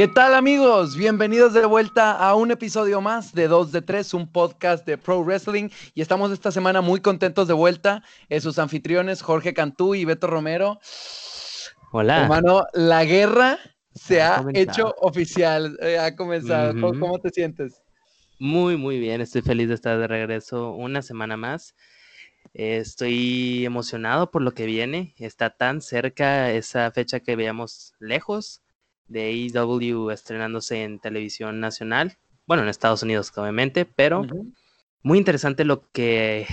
¿Qué tal amigos? Bienvenidos de vuelta a un episodio más de 2 de 3, un podcast de Pro Wrestling. Y estamos esta semana muy contentos de vuelta. Eh, sus anfitriones Jorge Cantú y Beto Romero. Hola. Hermano, la guerra se ha, hecho oficial, eh, ha comenzado. ¿Cómo, te sientes? Muy, muy bien. Estoy feliz de estar de regreso una semana más. estoy emocionado por lo que viene. Está tan cerca esa fecha que veíamos lejos de AEW estrenándose en televisión nacional, bueno, en Estados Unidos obviamente, pero muy interesante lo que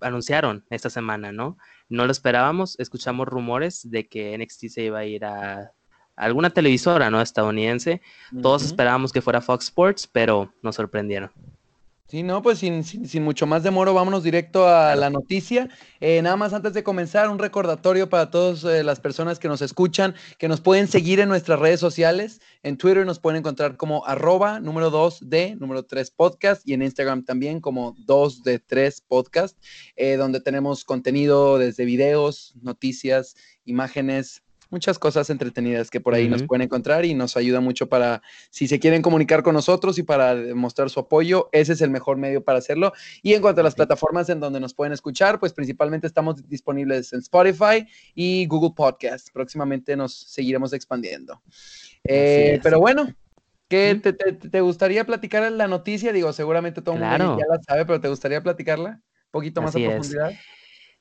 anunciaron esta semana, ¿no? No lo esperábamos, escuchamos rumores de que NXT se iba a ir a alguna televisora, ¿no? Estadounidense. Todos esperábamos que fuera Fox Sports, pero nos sorprendieron. Sí, no, pues sin, sin, mucho más demoro, vámonos directo a la noticia. Eh, nada más antes de comenzar, un recordatorio para todas eh, las personas que nos escuchan, que nos pueden seguir en nuestras redes sociales. En Twitter nos pueden encontrar como arroba número 2 de número 3 podcast y en Instagram también como 2 de 3 podcast, eh, donde tenemos contenido desde videos, noticias, imágenes, muchas cosas entretenidas que por ahí nos pueden encontrar y nos ayuda mucho para, si se quieren comunicar con nosotros y para mostrar su apoyo, ese es el mejor medio para hacerlo. Y en cuanto a las plataformas en donde nos pueden escuchar, pues principalmente estamos disponibles en Spotify y Google Podcast. Próximamente nos seguiremos expandiendo. Eh, pero bueno, ¿qué te, gustaría platicar la noticia? Digo, seguramente todo el mundo ya la sabe, pero ¿te gustaría platicarla? Un poquito más a profundidad.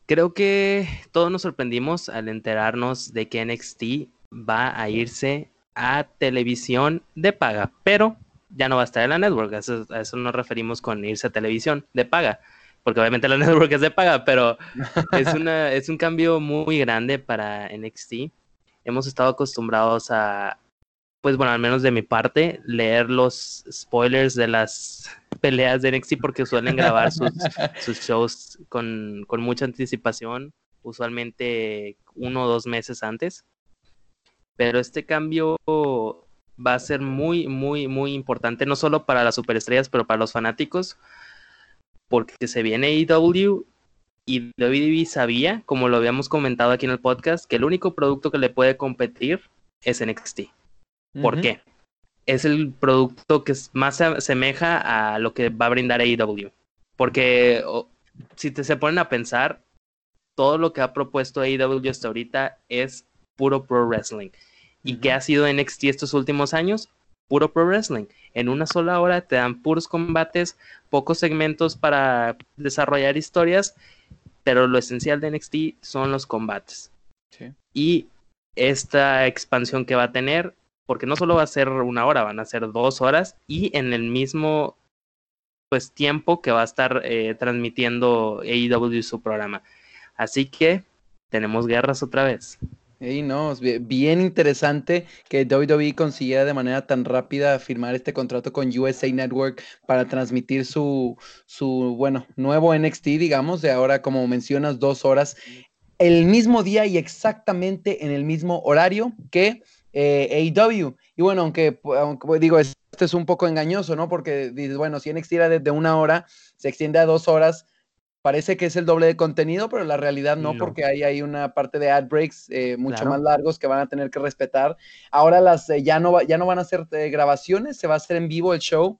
Creo que todos nos sorprendimos al enterarnos de que NXT va a irse a televisión de paga, pero ya no va a estar en la network. A eso, nos referimos con irse a televisión de paga, porque obviamente la network es de paga, pero es, una, es un cambio muy grande para NXT. Hemos estado acostumbrados a, pues bueno, al menos de mi parte, leer los spoilers de las peleas de NXT porque suelen grabar sus, shows con, mucha anticipación, usualmente uno o dos meses antes. Pero este cambio va a ser muy, muy, muy importante, no solo para las superestrellas, pero para los fanáticos, porque se viene AEW y WWE sabía, como lo habíamos comentado aquí en el podcast, que el único producto que le puede competir es NXT. ¿Por qué? Es el producto que más se asemeja a lo que va a brindar AEW. Porque si te se ponen a pensar, todo lo que ha propuesto AEW hasta ahorita es puro pro wrestling. ¿Y qué ha sido NXT estos últimos años? Puro pro wrestling. En una sola hora te dan puros combates, pocos segmentos para desarrollar historias, pero lo esencial de NXT son los combates. Y esta expansión que va a tener porque no solo va a ser una hora, van a ser dos horas y en el mismo pues tiempo que va a estar eh, transmitiendo AEW su programa. Así que tenemos guerras otra vez. Y no, es bien interesante que WWE consiguiera de manera tan rápida firmar este contrato con USA Network para transmitir su, su, bueno, nuevo NXT, digamos, de ahora, como mencionas, dos horas, el mismo día y exactamente en el mismo horario que eh, AEW. Y bueno, aunque, aunque, digo, esto es un poco engañoso, ¿no? Porque dices, bueno, si NXT era de, una hora, se extiende a dos horas, parece que es el doble de contenido, pero la realidad no, porque ahí hay una parte de ad breaks eh, mucho más largos que van a tener que respetar. Ahora las eh, ya, no ya no van a ser grabaciones, se va a hacer en vivo el show.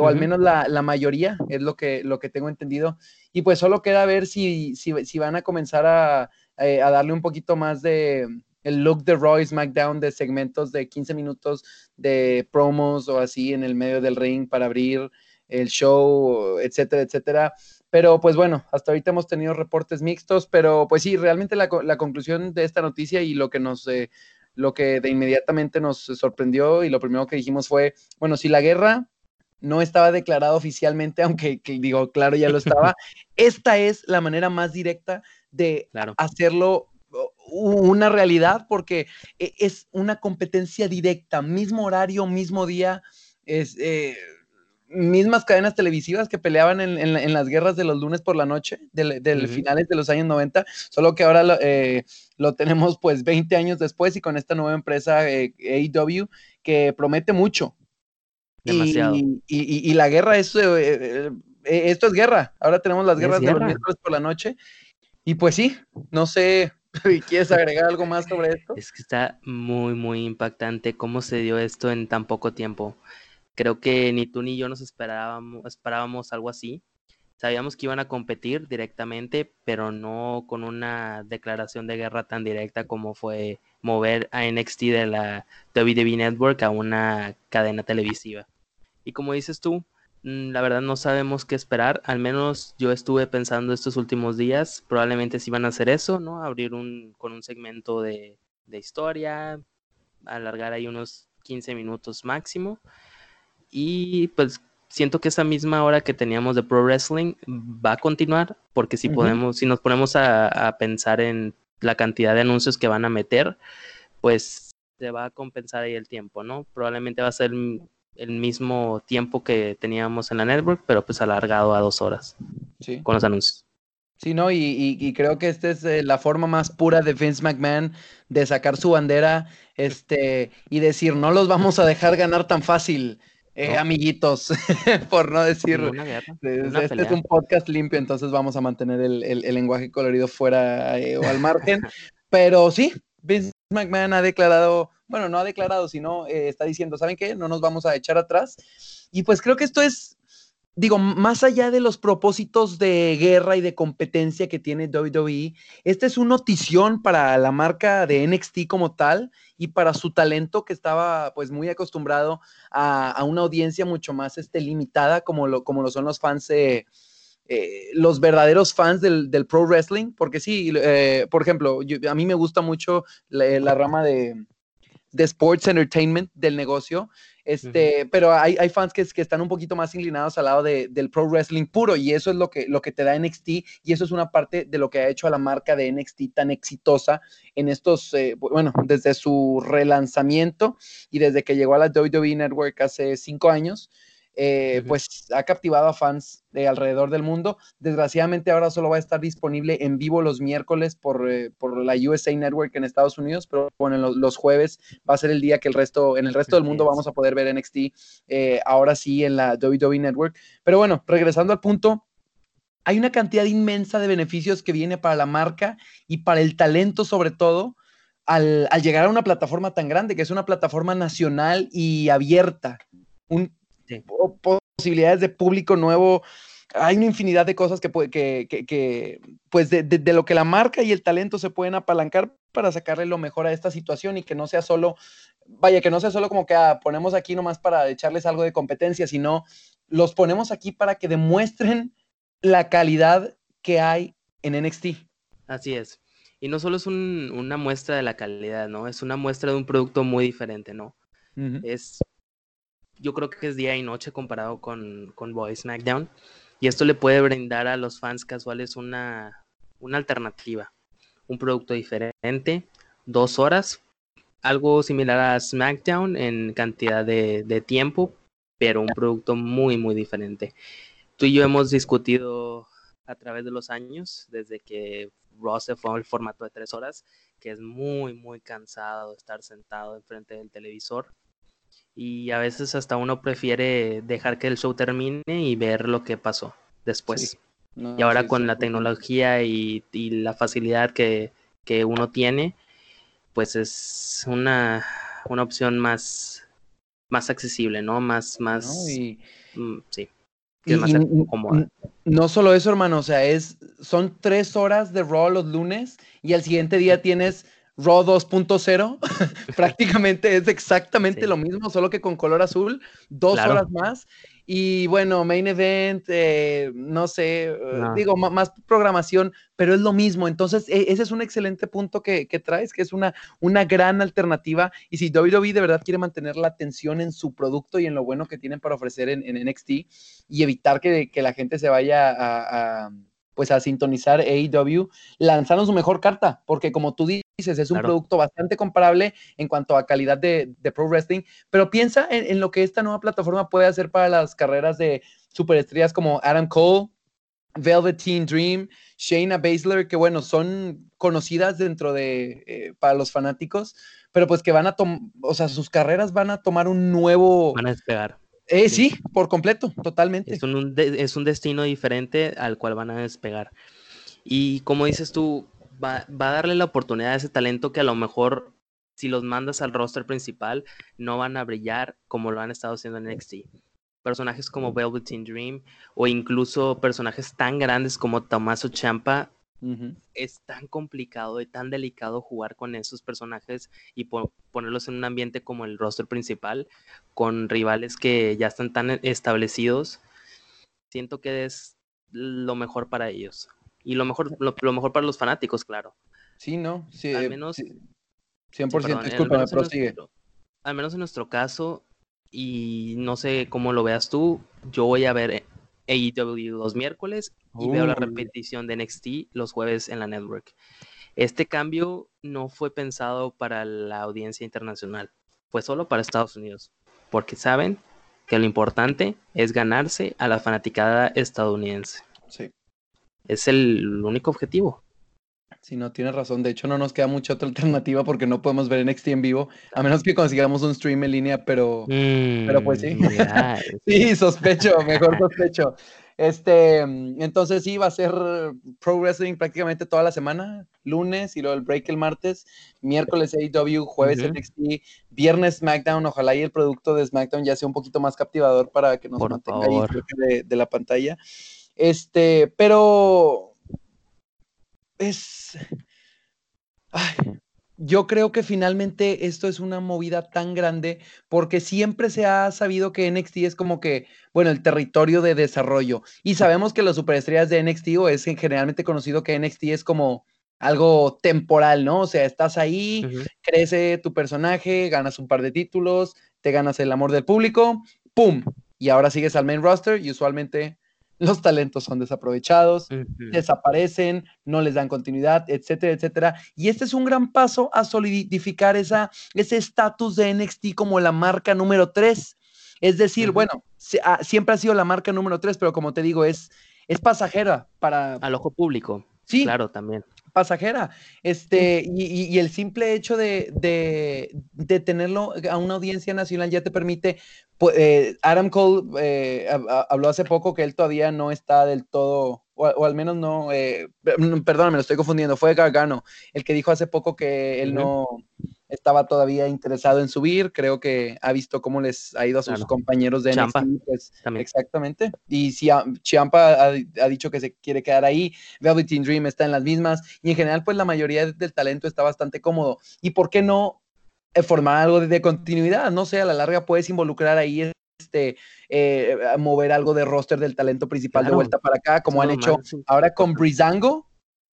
o al menos la, la, mayoría, es lo que, lo que tengo entendido. Y pues solo queda ver si, si, si van a comenzar a, a darle un poquito más de, el look de Roy SmackDown de segmentos de 15 minutos de promos o así en el medio del ring para abrir el show, etcétera, etcétera. Pero pues bueno, hasta ahorita hemos tenido reportes mixtos, pero pues sí, realmente la, conclusión de esta noticia y lo que nos, eh, lo que de inmediatamente nos sorprendió y lo primero que dijimos fue, bueno, si la guerra no estaba declarada oficialmente, aunque digo, claro, ya lo estaba, esta es la manera más directa de hacerlo una realidad porque e, es una competencia directa, mismo horario, mismo día, es, eh, mismas cadenas televisivas que peleaban en, las guerras de los lunes por la noche, de, finales de los años 90, solo que ahora lo, eh, tenemos pues 20 años después y con esta nueva empresa eh, AEW que promete mucho. Demasiado. Y, la guerra es, esto es guerra, ahora tenemos las guerras de los miércoles por la noche. Y pues sí, no sé, ¿Quieres agregar algo más sobre esto? Es que está muy, muy impactante cómo se dio esto en tan poco tiempo. Creo que ni tú ni yo nos esperábamos, algo así. Sabíamos que iban a competir directamente, pero no con una declaración de guerra tan directa como fue mover a NXT de la WWE Network a una cadena televisiva. Y como dices tú, la verdad no sabemos qué esperar. Al menos yo estuve pensando estos últimos días, probablemente si van a hacer eso, ¿no? Abrir un con un segmento de, de historia, alargar ahí unos 15 minutos máximo. Y pues siento que esa misma hora que teníamos de Pro Wrestling va a continuar, porque si podemos, si nos ponemos a, pensar en la cantidad de anuncios que van a meter, pues se va a compensar ahí el tiempo, ¿no? Probablemente va a ser el mismo tiempo que teníamos en la network, pero pues alargado a dos horas sí. con los anuncios. Sí, no, y, creo que esta es eh, la forma más pura de Vince McMahon de sacar su bandera este, y decir, no los vamos a dejar ganar tan fácil. Eh, amiguitos, por no decir, este es un podcast limpio, entonces vamos a mantener el, lenguaje colorido fuera eh, o al margen. Pero sí, Vince McMahon ha declarado, bueno, no ha declarado, sino eh, está diciendo, ¿saben qué? No nos vamos a echar atrás. Y pues creo que esto es, digo, más allá de los propósitos de guerra y de competencia que tiene WWE, esta es una notición para la marca de NXT como tal y para su talento que estaba pues muy acostumbrado a, una audiencia mucho más este, limitada como lo, como lo son los fans, eh, los verdaderos fans del, pro wrestling, porque sí, eh, por ejemplo, a mí me gusta mucho la, rama de, de sports entertainment del negocio este, pero hay, hay fans que, que, están un poquito más inclinados al lado de, del pro wrestling puro y eso es lo que, lo que te da NXT y eso es una parte de lo que ha hecho a la marca de NXT tan exitosa en estos, eh, bueno, desde su relanzamiento y desde que llegó a la WWE Network hace cinco años. Eh, pues ha captivado a fans de alrededor del mundo. Desgraciadamente ahora solo va a estar disponible en vivo los miércoles por, eh, por la USA Network en Estados Unidos, pero bueno, los, jueves va a ser el día que el resto, en el resto del mundo vamos a poder ver NXT eh, ahora sí en la WWE Network. Pero bueno, regresando al punto, hay una cantidad inmensa de beneficios que viene para la marca y para el talento sobre todo. Al, al llegar a una plataforma tan grande, que es una plataforma nacional y abierta, un, posibilidades de público nuevo. Hay una infinidad de cosas que, que, que, pues de, de, lo que la marca y el talento se pueden apalancar para sacarle lo mejor a esta situación y que no sea solo, vaya, que no sea solo como que ah, ponemos aquí nomás para echarles algo de competencia, sino los ponemos aquí para que demuestren la calidad que hay en NXT. Así es. Y no solo es un, una muestra de la calidad, ¿no? Es una muestra de un producto muy diferente, ¿no? Es yo creo que es día y noche comparado con, con Boy SmackDown. Y esto le puede brindar a los fans casuales una, una alternativa, un producto diferente, dos horas, algo similar a SmackDown en cantidad de, de tiempo, pero un producto muy, muy diferente. Tú y yo hemos discutido a través de los años, desde que Raw se fue al formato de tres horas, que es muy, muy cansado estar sentado enfrente del televisor y a veces hasta uno prefiere dejar que el show termine y ver lo que pasó después. y ahora con la tecnología y, la facilidad que, uno tiene, pues es una, una opción más, más accesible, ¿no? Más, más, mm, sí. más cómoda. No solo eso, hermano, o sea, es, son tres horas de Raw los lunes y al siguiente día tienes Raw 2.0 prácticamente es exactamente lo mismo, solo que con color azul, dos horas más. Y bueno, main event, eh, no sé, eh, digo, más programación, pero es lo mismo. Entonces, e, ese es un excelente punto que, traes, que es una, una gran alternativa. Y si WWE de verdad quiere mantener la atención en su producto y en lo bueno que tienen para ofrecer en, NXT y evitar que, la gente se vaya a pues a sintonizar AEW, lanzaron su mejor carta, porque como tú dices, es un producto bastante comparable en cuanto a calidad de, pro wrestling, pero piensa en, lo que esta nueva plataforma puede hacer para las carreras de superestrellas como Adam Cole, Velveteen Dream, Shayna Baszler, que bueno, son conocidas dentro de, eh, para los fanáticos, pero pues que van a tomar, o sea, sus carreras van a tomar un nuevo... Van a despegar. Eh, sí, por completo, totalmente. Es un, es un destino diferente al cual van a despegar. Y como dices tú, va, va a darle la oportunidad a ese talento que a lo mejor si los mandas al roster principal no van a brillar como lo han estado haciendo en NXT. Personajes como Velveteen Dream o incluso personajes tan grandes como Tommaso Champa es tan complicado y tan delicado jugar con esos personajes y ponerlos en un ambiente como el roster principal, con rivales que ya están tan establecidos. Siento que es lo mejor para ellos. Y lo mejor, lo, mejor para los fanáticos, claro. Sí, ¿no? Sí, al eh, menos. 100%, discúlpame, prosigue. al menos en nuestro caso, y no sé cómo lo veas tú, yo voy a ver AEW los miércoles y veo la repetición de NXT los jueves en la network. Este cambio no fue pensado para la audiencia internacional, fue solo para Estados Unidos, porque saben que lo importante es ganarse a la fanaticada estadounidense. Sí. Es el único objetivo. Sí, no, tienes razón. De hecho, no nos queda mucha otra alternativa porque no podemos ver NXT en vivo, a menos que consigamos un stream en línea, pero, pero pues sí. Mm, sí, sospecho, mejor sospecho. Este, entonces sí, va a ser Pro Wrestling prácticamente toda la semana, lunes y luego el break el martes, miércoles AEW, jueves NXT, viernes SmackDown, ojalá y el producto de SmackDown ya sea un poquito más captivador para que nos mantenga ahí de, de la pantalla. Este, pero es... yo creo que finalmente esto es una movida tan grande porque siempre se ha sabido que NXT es como que, bueno, el territorio de desarrollo. Y sabemos que las superestrellas de NXT o es generalmente conocido que NXT es como algo temporal, ¿no? O sea, estás ahí, crece tu personaje, ganas un par de títulos, te ganas el amor del público, ¡pum! Y ahora sigues al main roster y usualmente los talentos son desaprovechados, desaparecen, no les dan continuidad, etcétera, etcétera. Y este es un gran paso a solidificar esa, ese estatus de NXT como la marca número 3. Es decir, bueno, siempre ha sido la marca número 3, pero como te digo, es, es pasajera para... Al ojo público. Sí. Claro, también pasajera. Este, y, el simple hecho de, de, tenerlo a una audiencia nacional ya te permite. Eh, Adam Cole eh, habló hace poco que él todavía no está del todo, o, al menos no, eh, perdóname, lo estoy confundiendo, fue Gargano el que dijo hace poco que él no estaba todavía interesado en subir, creo que ha visto cómo les ha ido a sus compañeros de Champa, pues, exactamente. Y si Champa ha, dicho que se quiere quedar ahí, Velveteen Dream está en las mismas, y en general, pues la mayoría del talento está bastante cómodo. ¿Y por qué no formar algo de, continuidad? No sé, a la larga puedes involucrar ahí este, eh, mover algo de roster del talento principal de vuelta para acá, como han hecho ahora con Brizango,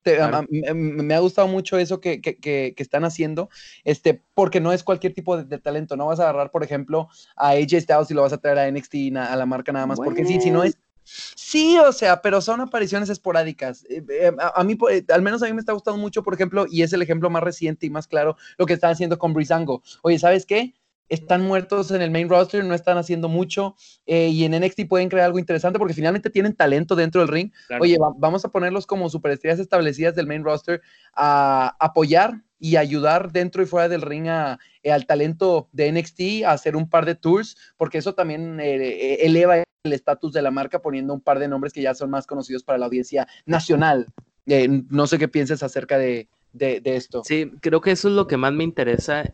me ha gustado mucho eso que, están haciendo, este, porque no es cualquier tipo de, talento. No vas a agarrar, por ejemplo, a AJ Styles y lo vas a traer a NXT, a la marca nada más, porque sí, si no es. Sí, o sea, pero son apariciones esporádicas. Eh, eh, a, mí, eh, al menos a mí me está gustando mucho, por ejemplo, y es el ejemplo más reciente y más claro, lo que están haciendo con Brizango. Oye, ¿sabes qué? están muertos en el main roster, no están haciendo mucho y en NXT pueden crear algo interesante porque finalmente tienen talento dentro del ring. Oye, vamos a ponerlos como superestrellas establecidas del main roster a apoyar y ayudar dentro y fuera del ring al talento de NXT a hacer un par de tours, porque eso también eleva el estatus de la marca poniendo un par de nombres que ya son más conocidos para la audiencia nacional. no sé qué pienses acerca de, de, esto. Sí, creo que eso es lo que más me interesa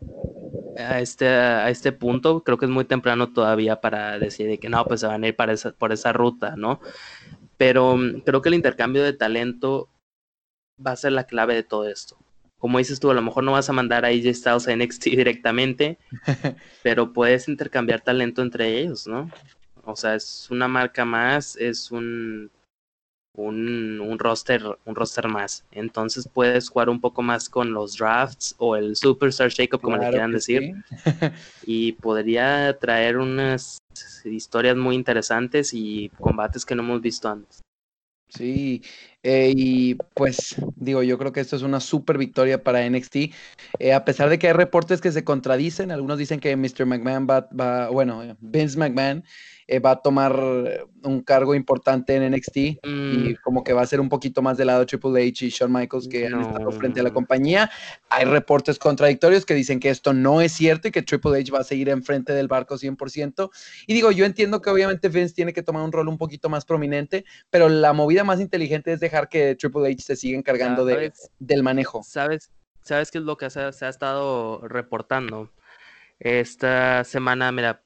a este, a este punto. Creo que es muy temprano todavía para decir que no, pues se van a ir para esa, por esa ruta, ¿no? Pero mm, creo que el intercambio de talento va a ser la clave de todo esto. Como dices tú, a lo mejor no vas a mandar a AJ Styles a NXT directamente, pero puedes intercambiar talento entre ellos, ¿no? O sea, es una marca más, es un un, un, roster, un roster más. Entonces puedes jugar un poco más con los drafts o el Superstar Shakeup, como le quieran decir. y podría traer unas historias muy interesantes y combates que no hemos visto antes. Sí, eh, y pues digo, yo creo que esto es una super victoria para NXT. Eh, a pesar de que hay reportes que se contradicen, algunos dicen que Mr. McMahon va, va bueno, Vince McMahon va a tomar un cargo importante en NXT y Mm, como que va a ser un poquito más del lado Triple H y Shawn Michaels que han estado frente a la compañía. Hay reportes contradictorios que dicen que esto no es cierto y que Triple H va a seguir enfrente del barco 100%. Y digo, yo entiendo que obviamente Vince tiene que tomar un rol un poquito más prominente, pero la movida más inteligente es dejar que Triple H se siga encargando de, ¿Sabes? del manejo. ¿Sabes, ¿Sabes qué es lo que se, se ha estado reportando? Esta semana, mira,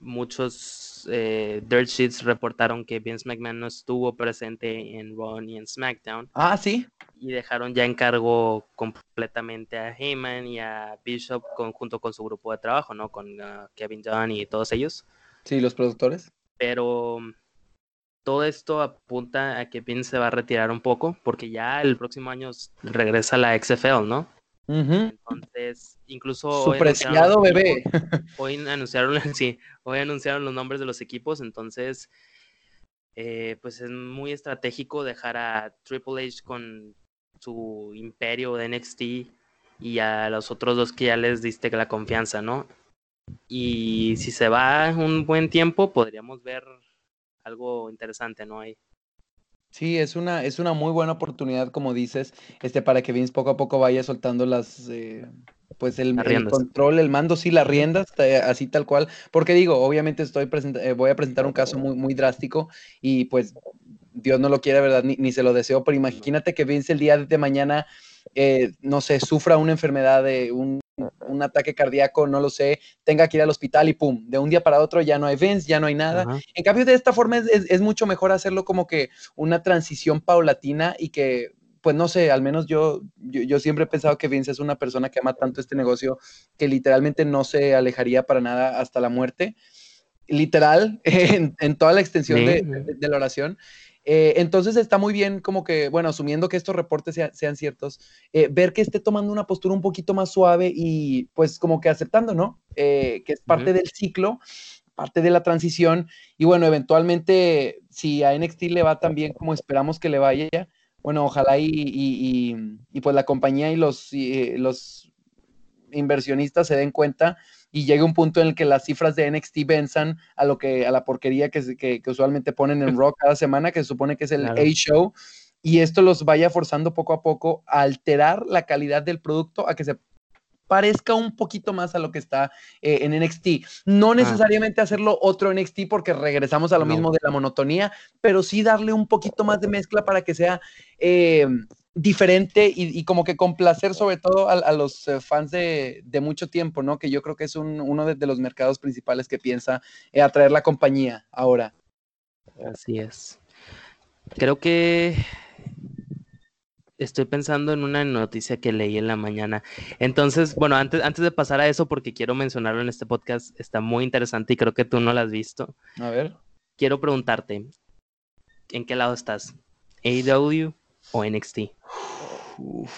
muchos eh, dirt sheets reportaron que Vince McMahon no estuvo presente en Raw ni en SmackDown Ah, sí. y dejaron ya en cargo completamente a Heyman y a Bishop con- junto con su grupo de trabajo, ¿no? Con ah, Kevin Dunn y todos ellos. Sí, los productores. Pero todo esto apunta a que Vince se va a retirar un poco porque ya el próximo año regresa a la XFL, ¿no? Entonces, incluso Su hoy preciado bebé. equipos, hoy anunciaron, sí, hoy anunciaron los nombres de los equipos, entonces, eh, pues es muy estratégico dejar a Triple H con su imperio de NXT y a los otros dos que ya les diste la confianza, ¿no? Y si se va un buen tiempo, podríamos ver algo interesante, ¿no? Ahí. Sí, es una, es una muy buena oportunidad, como dices, este, para que Vince poco a poco vaya soltando las, eh, pues el, control, el mando, sí, las riendas, eh, así tal cual. Porque digo, obviamente estoy eh, voy a presentar un caso muy, muy drástico y pues Dios no lo quiere, ¿verdad? Ni, ni se lo deseo, pero imagínate que Vince el día de mañana, eh, no sé, sufra una enfermedad de un, un ataque cardíaco, no lo sé, tenga que ir al hospital y pum, de un día para otro ya no hay Vince, ya no hay nada. En cambio, de esta forma es, es- es mucho mejor hacerlo como que una transición paulatina y que, pues no sé, al menos yo, yo, yo siempre he pensado que Vince es una persona que ama tanto este negocio que literalmente no se alejaría para nada hasta la muerte. Literal, en, en toda la extensión Sí, de, sí. de- de la oración. Eh, entonces está muy bien como que, bueno, asumiendo que estos reportes sea- sean ciertos, eh, ver que esté tomando una postura un poquito más suave y pues como que aceptando, ¿no? Eh, que es parte del ciclo, parte de la transición y bueno, eventualmente si a NXT le va tan bien como esperamos que le vaya, bueno, ojalá y, y- y- y, pues la compañía y los inversionistas se den cuenta y llegue un punto en el que las cifras de NXT venzan a lo que a la porquería que, que, que usualmente ponen en Raw cada semana, que se supone que es el Claro. A-Show, y esto los vaya forzando poco a poco a alterar la calidad del producto, a que se parezca un poquito más a lo que está eh, en NXT. No necesariamente hacerlo otro NXT porque regresamos a lo No. mismo de la monotonía, pero sí darle un poquito más de mezcla para que sea eh, diferente y, y como que complacer sobre todo a, a los eh, fans de, de mucho tiempo, ¿no? Que yo creo que es un- uno de, de los mercados principales que piensa eh, atraer la compañía ahora. Así es. Creo que estoy pensando en una noticia que leí en la mañana. Entonces, bueno, antes, antes de pasar a eso, porque quiero mencionarlo en este podcast, está muy interesante y creo que tú no lo has visto. A ver. Quiero preguntarte, ¿en qué lado estás? ¿AEW o NXT? Uf.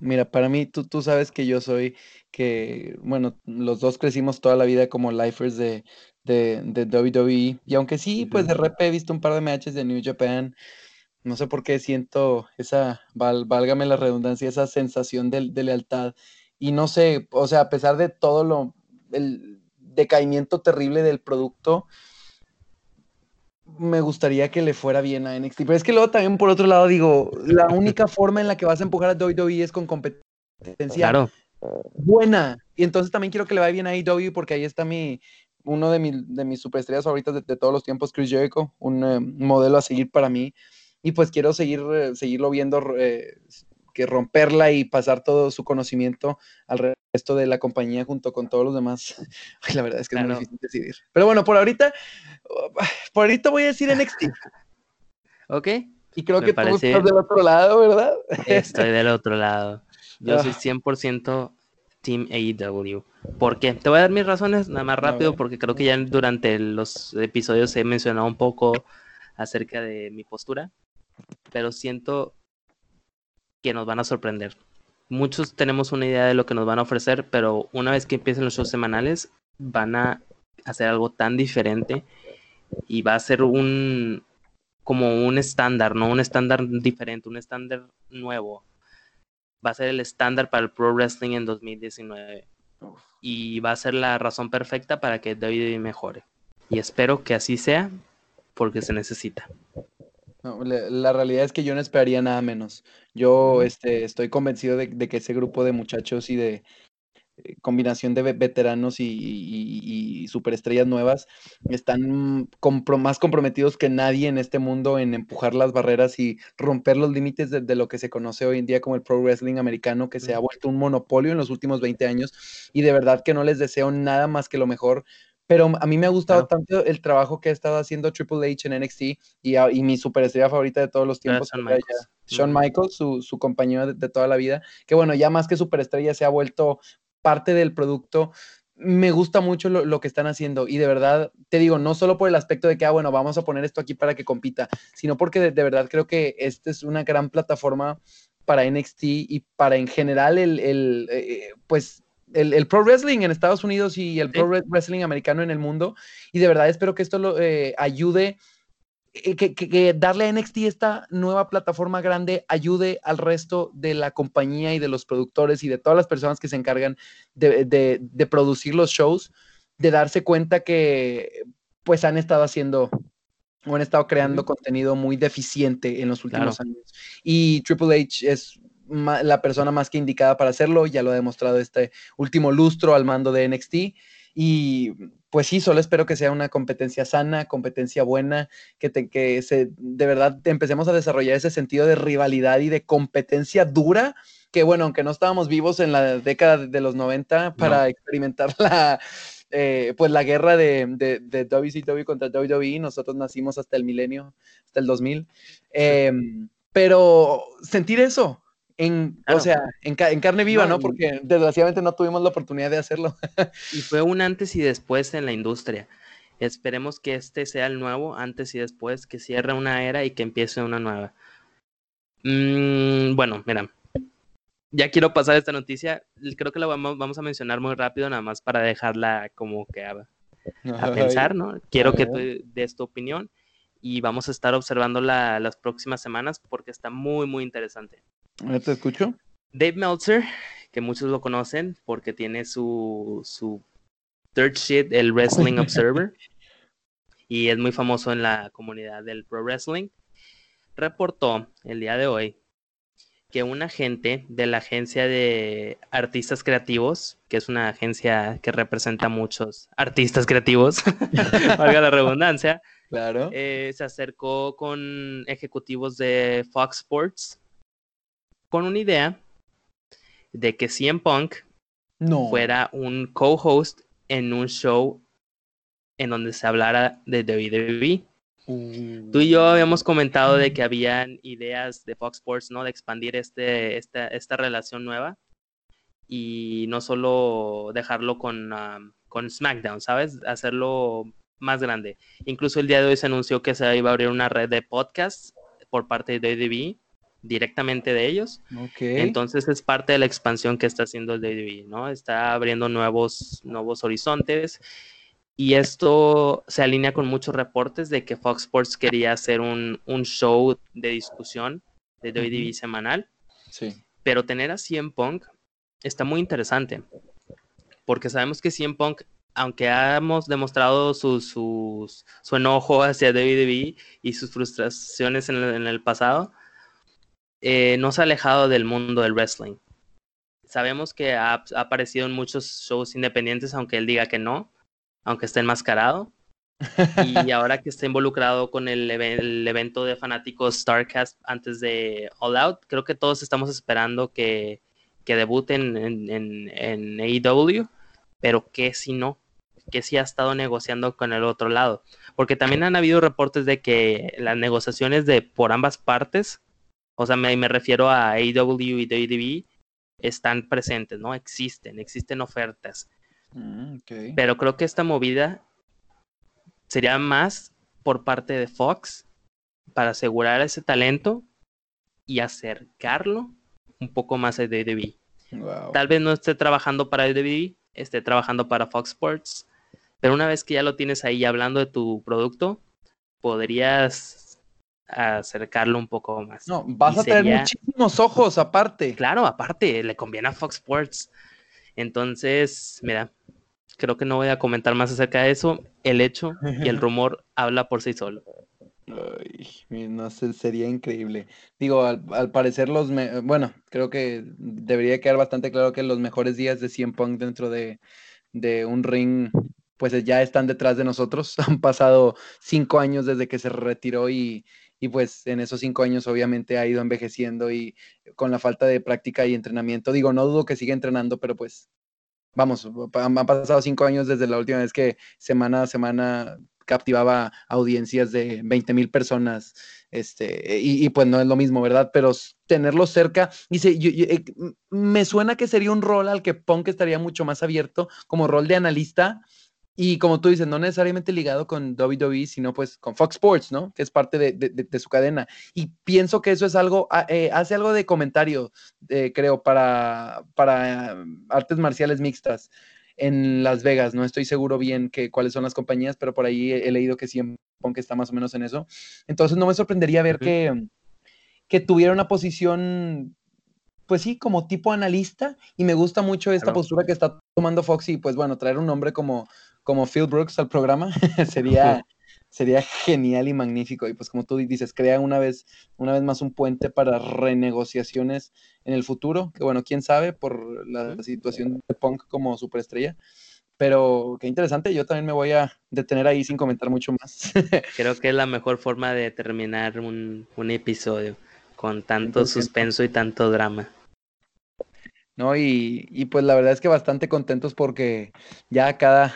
Mira, para mí, tú, tú sabes que yo soy, que, bueno, los dos crecimos toda la vida como lifers de, de, de WWE, y aunque sí, pues de repente he visto un par de matches de New Japan, no sé por qué siento esa, val- válgame la redundancia, esa sensación de, de lealtad, y no sé, o sea, a pesar de todo lo, el decaimiento terrible del producto, me gustaría que le fuera bien a NXT. Pero es que luego también por otro lado digo, la única forma en la que vas a empujar a WWE es con competencia Claro, buena. Y entonces también quiero que le vaya bien a AEW porque ahí está mi uno de, mi, de mis superestrellas favoritas de, de todos los tiempos, Chris Jericho, un eh, modelo a seguir para mí. Y pues quiero seguir, eh, seguirlo viendo, eh, que romperla y pasar todo su conocimiento al resto de la compañía junto con todos los demás. Ay, la verdad es que es muy difícil decidir. Pero bueno, por ahorita, por ahorita voy a decir NXT. ok. Y creo Me que tú estás del otro lado, ¿verdad? Estoy del otro lado. Yo soy Ah. 100% Team AEW. ¿Por qué? Te voy a dar mis razones nada más A rápido porque creo que ya durante los episodios he mencionado un poco acerca de mi postura, pero siento que nos van a sorprender. Muchos tenemos una idea de lo que nos van a ofrecer, pero una vez que empiecen los shows semanales van a hacer algo tan diferente y va a ser un como un estándar, no un estándar diferente, un estándar nuevo. Va a ser el estándar para el pro wrestling en 2019 Uf. y va a ser la razón perfecta para que WWE mejore. Y espero que así sea porque se necesita. la, realidad es que yo no esperaría nada menos. Yo este, estoy convencido de, que ese grupo de muchachos y de, combinación de veteranos y, superestrellas nuevas están más comprometidos que nadie en este mundo en empujar las barreras y romper los límites de, lo que se conoce hoy en día como el pro wrestling americano, que se ha vuelto un monopolio en los últimos 20 años y de verdad que no les deseo nada más que lo mejor. Pero a mí me ha gustado tanto el trabajo que ha estado haciendo Triple H en NXT y, mi superestrella favorita de todos los tiempos, Shawn Michaels, su, compañero de, de, toda la vida, que bueno, ya más que superestrella se ha vuelto parte del producto. Me gusta mucho lo, que están haciendo y de verdad te digo, no solo por el aspecto de que, ah, bueno, vamos a poner esto aquí para que compita, sino porque de, verdad creo que esta es una gran plataforma para NXT y para en general el, el eh, pues el, pro wrestling en Estados Unidos y el pro wrestling americano en el mundo. Y de verdad espero que esto lo eh, ayude eh, que, darle a NXT esta nueva plataforma grande ayude al resto de la compañía y de los productores y de todas las personas que se encargan de, producir los shows, de darse cuenta que pues han estado haciendo o han estado creando contenido muy deficiente en los últimos años. Y Triple H es la persona más que indicada para hacerlo, ya lo ha demostrado este último lustro al mando de NXT. Y pues sí, solo espero que sea una competencia sana, competencia buena, que, que se, de verdad empecemos a desarrollar ese sentido de rivalidad y de competencia dura, que bueno, aunque no estábamos vivos en la década de los 90 para experimentar la, eh, pues la guerra de, de, de, WCW contra WWE, nosotros nacimos hasta el milenio, hasta el 2000, em, pero sentir eso, en, o sea, en, carne viva, ¿no? Porque desgraciadamente no tuvimos la oportunidad de hacerlo. y fue un antes y después en la industria. Esperemos que este sea el nuevo antes y después, que cierre una era y que empiece una nueva. Mm, bueno, mira, ya quiero pasar esta noticia. Creo que la vamos, vamos a mencionar muy rápido, nada más para dejarla como que a, pensar, ¿no? Quiero que tú des tu opinión y vamos a estar observando las próximas semanas porque está muy, muy interesante. ¿Te escucho? Dave Meltzer, que muchos lo conocen porque tiene su, su third shit, el Wrestling Observer, y es muy famoso en la comunidad del pro wrestling, reportó el día de hoy que un agente de la agencia de artistas creativos, que es una agencia que representa a muchos artistas creativos, valga la redundancia, claro. Eh, se acercó con ejecutivos de Fox Sports con una idea de que CM Punk fuera un co-host en un show en donde se hablara de WWE. Tú y yo habíamos comentado de que habían ideas de Fox Sports, ¿no? De expandir este, esta, esta relación nueva y no solo dejarlo con, um, con SmackDown, ¿sabes? Hacerlo más grande. Incluso el día de hoy se anunció que se iba a abrir una red de podcasts por parte de WWE directamente de ellos. Entonces es parte de la expansión que está haciendo el WWE, ¿no? Está abriendo nuevos, nuevos horizontes. Y esto se alinea con muchos reportes de que Fox Sports quería hacer un, show de discusión de WWE semanal. Sí. Pero tener a CM Punk está muy interesante. Porque sabemos que CM Punk, aunque hemos demostrado su, su, su enojo hacia WWE y sus frustraciones en el pasado, eh, no se ha alejado del mundo del wrestling. Sabemos que ha, aparecido en muchos shows independientes, aunque él diga que no, aunque esté enmascarado. y ahora que está involucrado con el, evento de fanáticos StarCast antes de All Out, creo que todos estamos esperando que, que debuten en, en, en AEW, pero que si no, que si ha estado negociando con el otro lado. Porque también han habido reportes de que las negociaciones de por ambas partes o sea, me, me refiero a AEW y WWE, están presentes, ¿no? Existen, existen ofertas. Mm, Pero creo que esta movida sería más por parte de Fox para asegurar ese talento y acercarlo un poco más a WWE. Tal vez no esté trabajando para WWE, esté trabajando para Fox Sports, pero una vez que ya lo tienes ahí hablando de tu producto, podrías acercarlo un poco más. No, vas a tener muchísimos ojos aparte. Claro, aparte, le conviene a Fox Sports. Entonces, mira, creo que no voy a comentar más acerca de eso. El hecho y el rumor habla por sí solo. Ay, no sé, sería increíble. Digo, al, parecer los, bueno, creo que debería quedar bastante claro que los mejores días de CM Punk dentro de, de un ring, pues ya están detrás de nosotros. Han pasado cinco años desde que se retiró y, y pues en esos cinco años obviamente ha ido envejeciendo y con la falta de práctica y entrenamiento, digo, no dudo que siga entrenando, pero pues vamos, han pasado cinco años desde la última vez que semana a semana captivaba audiencias de 20 mil personas, este, y, pues no es lo mismo, ¿verdad? Pero tenerlo cerca, y eh, me suena que sería un rol al que Punk estaría mucho más abierto como rol de analista, y como tú dices, no necesariamente ligado con WWE, sino pues con Fox Sports, ¿no? Que es parte de, su cadena. Y pienso que eso es algo, ah, eh, hace algo de comentario, eh, creo, para, para artes marciales mixtas en Las Vegas. No estoy seguro bien que, cuáles son las compañías, pero por ahí he, leído que siempre que está más o menos en eso. Entonces no me sorprendería ver que, que tuviera una posición pues sí, como tipo analista y me gusta mucho esta postura que está tomando Fox y pues bueno, traer un nombre como, como Phil Brooks al programa sería, sería genial y magnífico. Y pues como tú dices, crea una vez, una vez más un puente para renegociaciones en el futuro, que bueno, quién sabe por la situación de Punk como superestrella. Pero qué interesante, yo también me voy a detener ahí sin comentar mucho más. Creo que es la mejor forma de terminar un, un episodio con tanto suspenso y tanto drama. ¿No? Y, y, pues la verdad es que bastante contentos porque ya cada,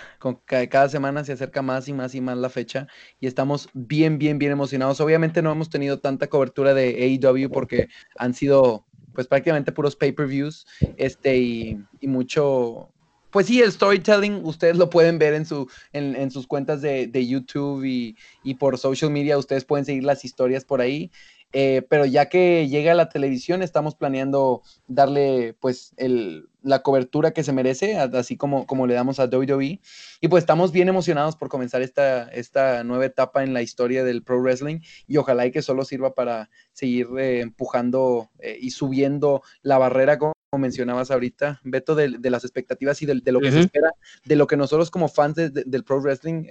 cada semana se acerca más y más y más la fecha y estamos bien, bien, bien emocionados. Obviamente no hemos tenido tanta cobertura de AEW porque han sido pues prácticamente puros pay-per-views este, y, y, mucho... Pues sí, el storytelling, ustedes lo pueden ver en, su, en, en sus cuentas de, de YouTube y, y por social media, ustedes pueden seguir las historias por ahí. Eh, pero ya que llega a la televisión, estamos planeando darle pues el, la cobertura que se merece, así como, como le damos a WWE. Y pues estamos bien emocionados por comenzar esta, esta nueva etapa en la historia del pro wrestling y ojalá y que solo sirva para seguir eh, empujando eh, y subiendo la barrera como mencionabas ahorita, Beto, de, de las expectativas y de, de lo que se espera, de lo que nosotros como fans del pro wrestling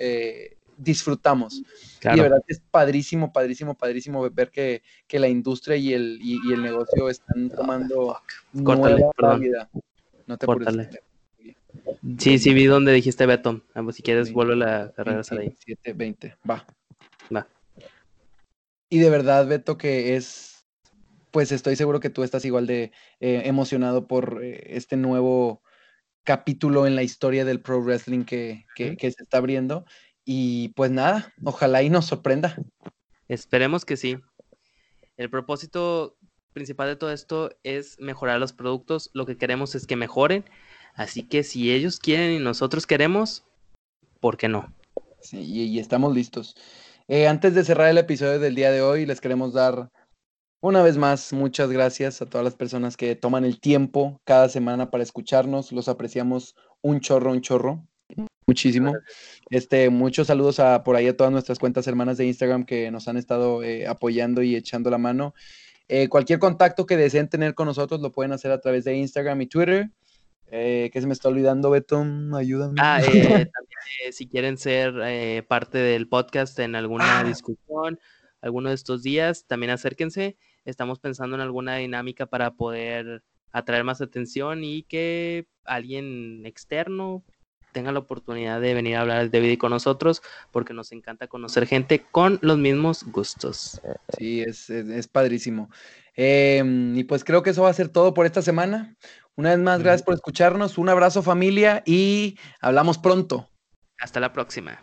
disfrutamos. Y de verdad es padrísimo, padrísimo, padrísimo ver que, que la industria y el, y, el negocio están tomando Córtale, perdón. No te Sí, sí, vi donde dijiste Beto. si quieres, vuelve a regresar ahí. 7, 20, va. Va. Y de verdad, Beto, que es, pues estoy seguro que tú estás igual de eh, emocionado por eh, este nuevo capítulo en la historia del pro wrestling que, que, que se está abriendo. Y pues nada, ojalá y nos sorprenda. Esperemos que sí. El propósito principal de todo esto es mejorar los productos. Lo que queremos es que mejoren. Así que si ellos quieren y nosotros queremos, ¿por qué no? Sí, y, estamos listos. Eh, antes de cerrar el episodio del día de hoy, les queremos dar una vez más muchas gracias a todas las personas que toman el tiempo cada semana para escucharnos. Los apreciamos un chorro, un chorro muchísimo. Este, muchos saludos a por ahí a todas nuestras cuentas hermanas de Instagram que nos han estado eh, apoyando y echando la mano. Eh, cualquier contacto que deseen tener con nosotros lo pueden hacer a través de Instagram y Twitter. Eh, ¿Qué se me está olvidando, Beto? Ayúdame. Ah, también, si quieren ser parte del podcast en alguna ah. discusión, alguno de estos días, también acérquense. Estamos pensando en alguna dinámica para poder atraer más atención y que alguien externo tenga la oportunidad de venir a hablar de DVD con nosotros, porque nos encanta conocer gente con los mismos gustos. Sí, es, es, padrísimo. Em, y pues creo que eso va a ser todo por esta semana. Una vez más, gracias por escucharnos. Un abrazo familia y hablamos pronto. Hasta la próxima.